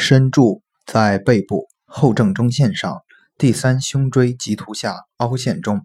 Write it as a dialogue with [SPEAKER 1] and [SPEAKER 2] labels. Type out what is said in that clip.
[SPEAKER 1] 深柱在背部后正中线上第三胸椎棘突下凹陷中。